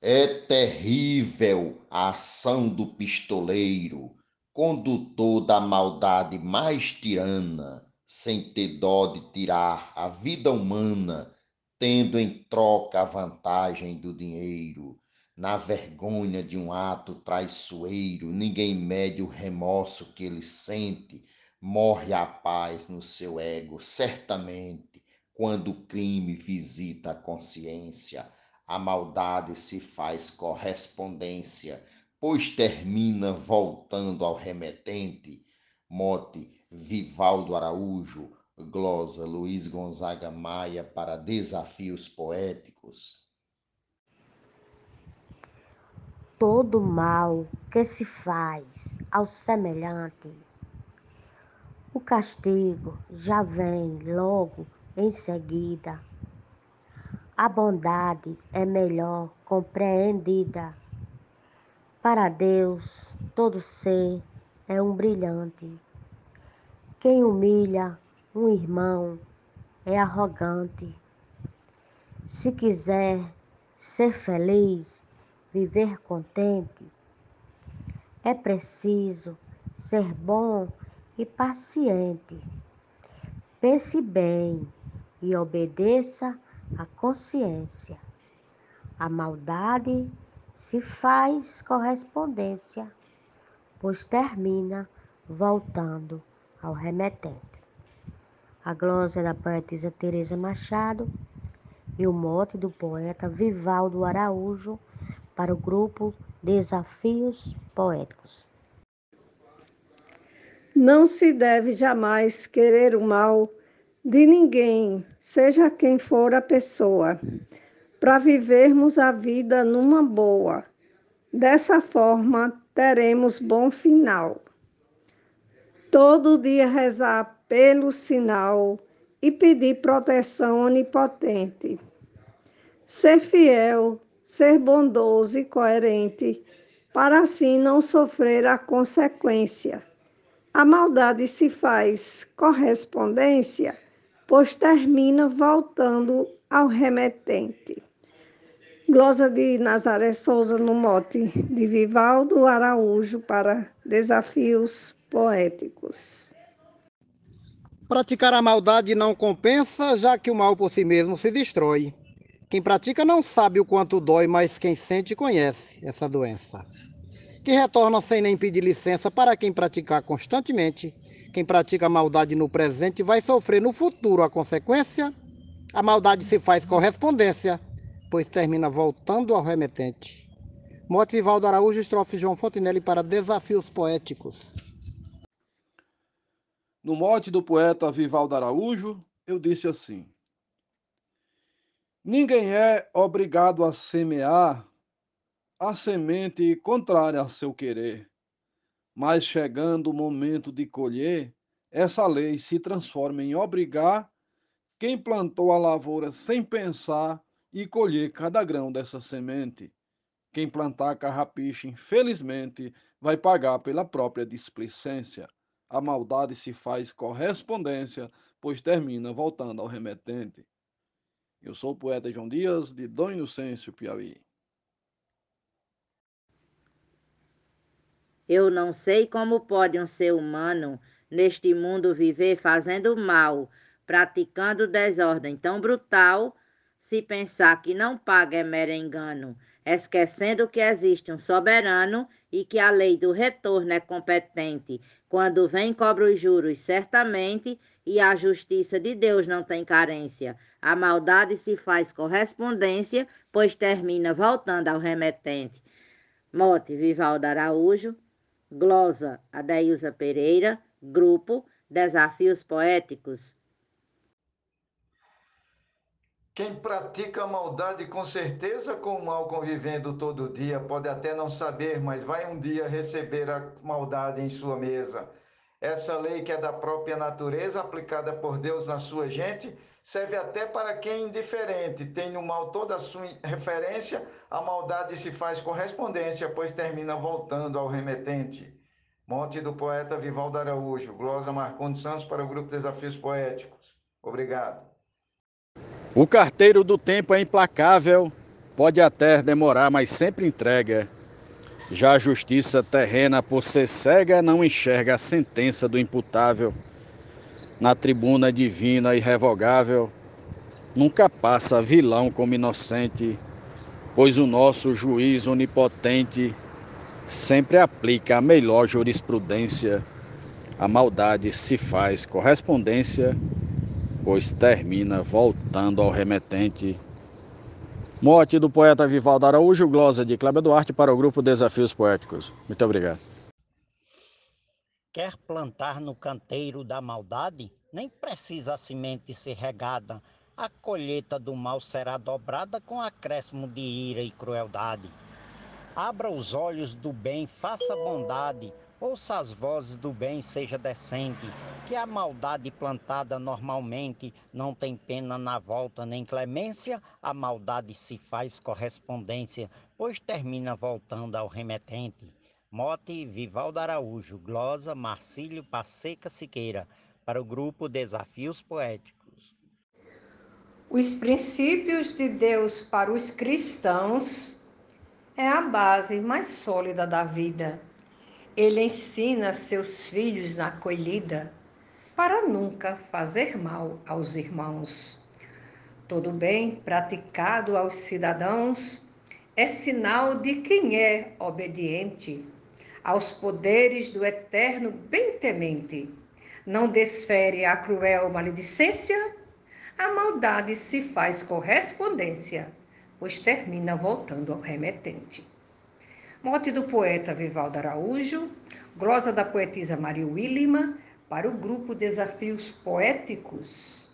É terrível a ação do pistoleiro, condutor da maldade mais tirana, sem ter dó de tirar a vida humana, tendo em troca a vantagem do dinheiro. Na vergonha de um ato traiçoeiro, ninguém mede o remorso que ele sente, morre a paz no seu ego, certamente, quando o crime visita a consciência, a maldade se faz correspondência, pois termina voltando ao remetente. Mote Vivaldo Araújo, glosa Luiz Gonzaga Maia para Desafios Poéticos. todo mal que se faz ao semelhante, o castigo já vem logo em seguida. A bondade é melhor compreendida. Para Deus, todo ser é um brilhante. Quem humilha um irmão é arrogante. Se quiser ser feliz, viver contente, é preciso ser bom e paciente. Pense bem e obedeça à consciência. A maldade se faz correspondência, pois termina voltando ao remetente. A glosa da poetisa Teresa Machado e o mote do poeta Vivaldo Araújo para o grupo Desafios Poéticos. Não se deve jamais querer o mal de ninguém, seja quem for a pessoa, para vivermos a vida numa boa. Dessa forma, teremos bom final. Todo dia rezar pelo sinal e pedir proteção onipotente. Ser fiel ser bondoso e coerente, para assim não sofrer a consequência. A maldade se faz correspondência, pois termina voltando ao remetente. Glosa de Nazaré Souza no mote de Vivaldo Araújo para Desafios Poéticos. Praticar a maldade não compensa, já que o mal por si mesmo se destrói. Quem pratica não sabe o quanto dói, mas quem sente conhece essa doença. Que retorna sem nem pedir licença para quem praticar constantemente. Quem pratica maldade no presente vai sofrer no futuro a consequência. A maldade se faz correspondência, pois termina voltando ao remetente. Mote Vivaldo Araújo, estrofe João Fontenelle para Desafios Poéticos. No mote do poeta Vivaldo Araújo, eu disse assim: Ninguém é obrigado a semear a semente contrária ao seu querer. Mas chegando o momento de colher, essa lei se transforma em obrigar quem plantou a lavoura sem pensar e colher cada grão dessa semente. Quem plantar carrapicho, infelizmente, vai pagar pela própria displicência. A maldade se faz correspondência, pois termina voltando ao remetente. Eu sou o poeta João Dias, de Dom Inocêncio, Piauí. Eu não sei como pode um ser humano neste mundo viver fazendo mal, praticando desordem tão brutal, se pensar que não paga é mero engano, esquecendo que existe um soberano e que a lei do retorno é competente. Quando vem, cobra os juros, certamente, e a justiça de Deus não tem carência. A maldade se faz correspondência, pois termina voltando ao remetente. Mote Vivaldo Araújo, glosa Adeilza Pereira, grupo Desafios Poéticos, Quem pratica maldade com certeza com o mal convivendo todo dia, pode até não saber, mas vai um dia receber a maldade em sua mesa. Essa lei que é da própria natureza, aplicada por Deus na sua gente, serve até para quem é indiferente, tem no mal toda a sua referência, a maldade se faz correspondência, pois termina voltando ao remetente. Monte do poeta Vivaldo Araújo, glosa Marcondes Santos para o Grupo Desafios Poéticos. Obrigado. O carteiro do tempo é implacável Pode até demorar, mas sempre entrega. Já a justiça terrena, por ser cega, não enxerga a sentença do imputável. Na tribuna divina irrevogável, nunca passa vilão como inocente, pois o nosso juiz onipotente sempre aplica a melhor jurisprudência. A maldade se faz correspondência, pois termina voltando ao remetente. Morte do poeta Vivaldo Araújo, glosa de Cláudio Duarte para o grupo Desafios Poéticos. Muito obrigado. Quer plantar no canteiro da maldade? Nem precisa a semente ser regada. A colheita do mal será dobrada com acréscimo de ira e crueldade. Abra os olhos do bem, faça bondade. Ouça as vozes do bem, seja decente, que a maldade plantada normalmente não tem pena na volta nem clemência, a maldade se faz correspondência, pois termina voltando ao remetente. Mote Vivaldo Araújo, glosa Marcílio Passeca Siqueira, para o grupo Desafios Poéticos. Os princípios de Deus para os cristãos é a base mais sólida da vida ele ensina seus filhos na acolhida para nunca fazer mal aos irmãos. Todo bem praticado aos cidadãos é sinal de quem é obediente aos poderes do eterno bem-temente. Não desfere a cruel maledicência, a maldade se faz correspondência, pois termina voltando ao remetente. Mote do poeta Vivaldo Araújo, glosa da poetisa Maria Willima, para o grupo Desafios Poéticos.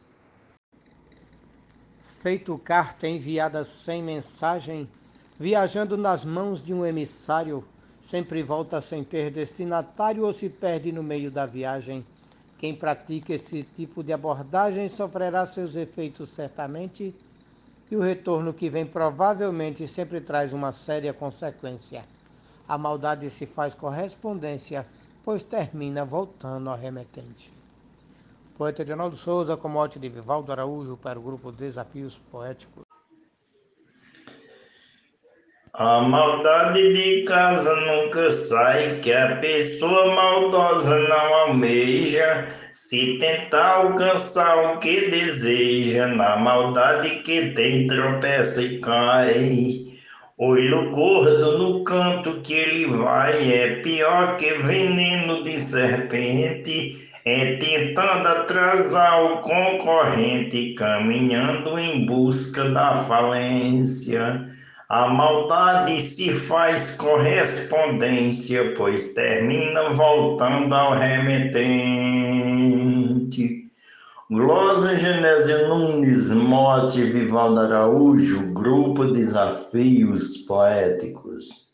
Feito carta enviada sem mensagem, viajando nas mãos de um emissário, sempre volta sem ter destinatário ou se perde no meio da viagem. Quem pratica esse tipo de abordagem sofrerá seus efeitos certamente, e o retorno que vem provavelmente sempre traz uma séria consequência a maldade se faz correspondência, pois termina voltando ao remetente. Poeta Edinaldo Souza, com mote de Vivaldo Araújo, para o grupo Desafios Poéticos. A maldade de casa nunca sai, que a pessoa maldosa não almeja. Se tentar alcançar o que deseja, na maldade que tem tropeça e cai. Olho gordo no canto que ele vai é pior que veneno de serpente. É tentando atrasar o concorrente, caminhando em busca da falência. A maldade se faz correspondência, pois termina voltando ao remetente. Glosa Genésio Nunes, Mote Vivaldo Araújo, Grupo Desafios Poéticos.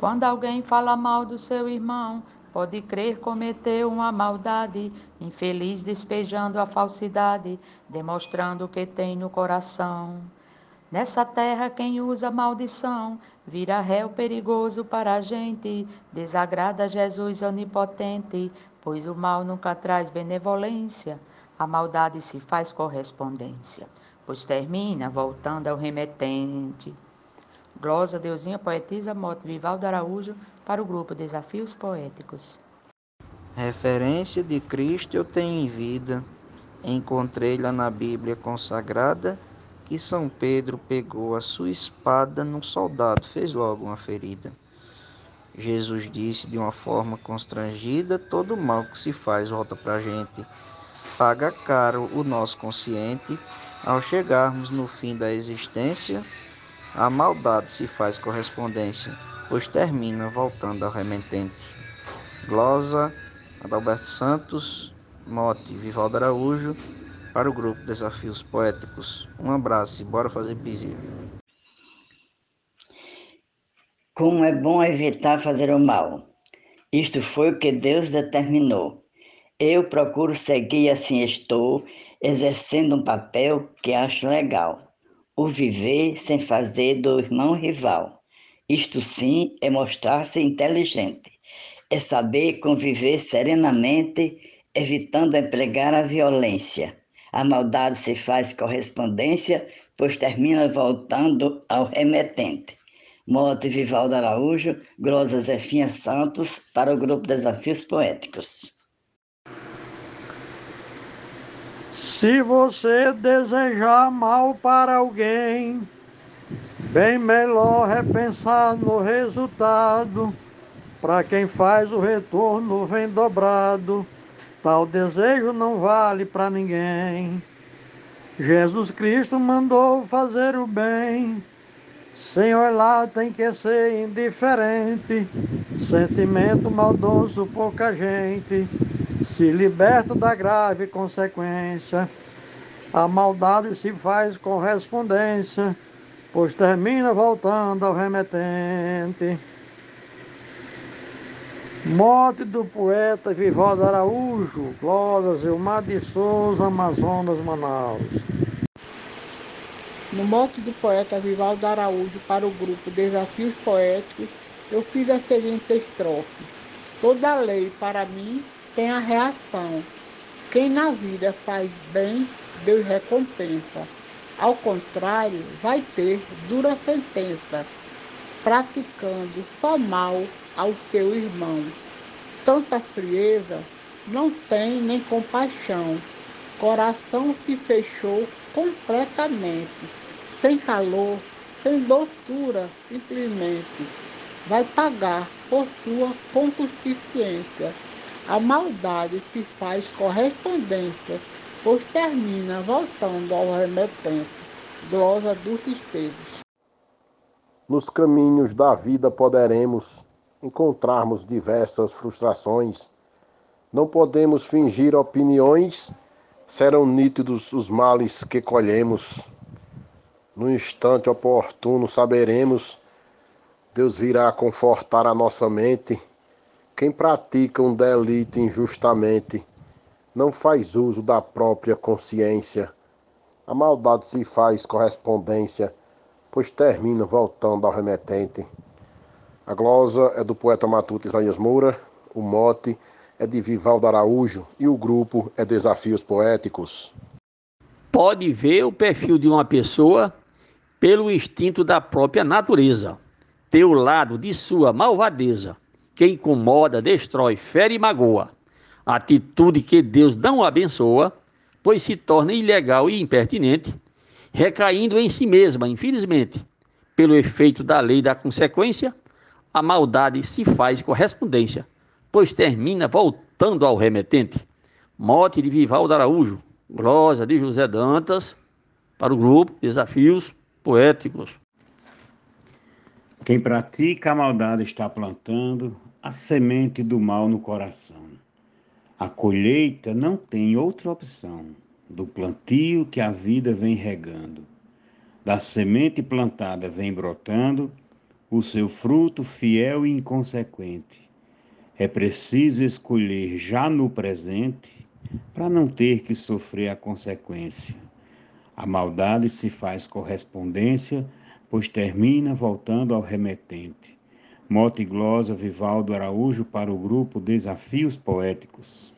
Quando alguém fala mal do seu irmão, pode crer cometeu uma maldade, infeliz despejando a falsidade, demonstrando o que tem no coração. Nessa terra, quem usa maldição vira réu perigoso para a gente, desagrada Jesus onipotente, pois o mal nunca traz benevolência a maldade se faz correspondência, pois termina voltando ao remetente. Glosa Deusinha Poetisa Moto Vivaldo Araújo para o grupo Desafios Poéticos. Referência de Cristo eu tenho em vida. Encontrei-la na Bíblia consagrada que São Pedro pegou a sua espada num soldado, fez logo uma ferida. Jesus disse de uma forma constrangida: todo mal que se faz volta para a gente paga caro o nosso consciente ao chegarmos no fim da existência. A maldade se faz correspondência, pois termina voltando ao remetente. Glosa, Adalberto Santos, Mote, Vivaldo Araújo, para o grupo Desafios Poéticos. Um abraço e bora fazer piscina. Como é bom evitar fazer o mal. Isto foi o que Deus determinou. Eu procuro seguir assim estou, exercendo um papel que acho legal. O viver sem fazer do irmão rival. Isto sim é mostrar-se inteligente. É saber conviver serenamente, evitando empregar a violência. A maldade se faz correspondência, pois termina voltando ao remetente. Mote Vivaldo Araújo, Glosa Zefinha Santos, para o grupo Desafios Poéticos. Se você desejar mal para alguém, bem melhor repensar no resultado. Para quem faz o retorno vem dobrado, tal desejo não vale para ninguém. Jesus Cristo mandou fazer o bem, sem olhar tem que ser indiferente. Sentimento maldoso, pouca gente se liberta da grave consequência. A maldade se faz correspondência, pois termina voltando ao remetente. Morte do poeta Vivaldo Araújo, Glórias Elmar de Souza, Amazonas, Manaus. No mote do poeta Vivaldo Araújo para o grupo Desafios Poéticos, eu fiz a seguinte estrofe. Toda lei para mim tem a reação. Quem na vida faz bem, Deus recompensa. Ao contrário, vai ter dura sentença, praticando só mal ao seu irmão. Tanta frieza não tem nem compaixão. Coração se fechou completamente, sem calor, sem doçura, simplesmente. Vai pagar por sua concupiscência. A maldade se faz correspondência, pois termina voltando ao remetente. Glosa dos Esteves. Nos caminhos da vida poderemos encontrarmos diversas frustrações. Não podemos fingir opiniões, serão nítidos os males que colhemos. No instante oportuno saberemos, Deus virá confortar a nossa mente. Quem pratica um delito injustamente não faz uso da própria consciência. A maldade se faz correspondência, pois termina voltando ao remetente. A glosa é do poeta matuto Isaías Moura, o mote é de Vivaldo Araújo e o grupo é Desafios Poéticos. Pode ver o perfil de uma pessoa pelo instinto da própria natureza, ter o lado de sua malvadeza, que incomoda, destrói, fere e magoa. Atitude que Deus não abençoa, pois se torna ilegal e impertinente, recaindo em si mesma, infelizmente, pelo efeito da lei da consequência, a maldade se faz correspondência, pois termina voltando ao remetente. Mote de Vivaldo Araújo, glosa de José Dantas, para o grupo Desafios Poéticos. Quem pratica a maldade está plantando a semente do mal no coração. A colheita não tem outra opção do plantio que a vida vem regando. Da semente plantada vem brotando o seu fruto fiel e inconsequente. É preciso escolher já no presente para não ter que sofrer a consequência. A maldade se faz correspondência, pois termina voltando ao remetente. Mote glosa Vivaldo Araújo para o grupo Desafios Poéticos.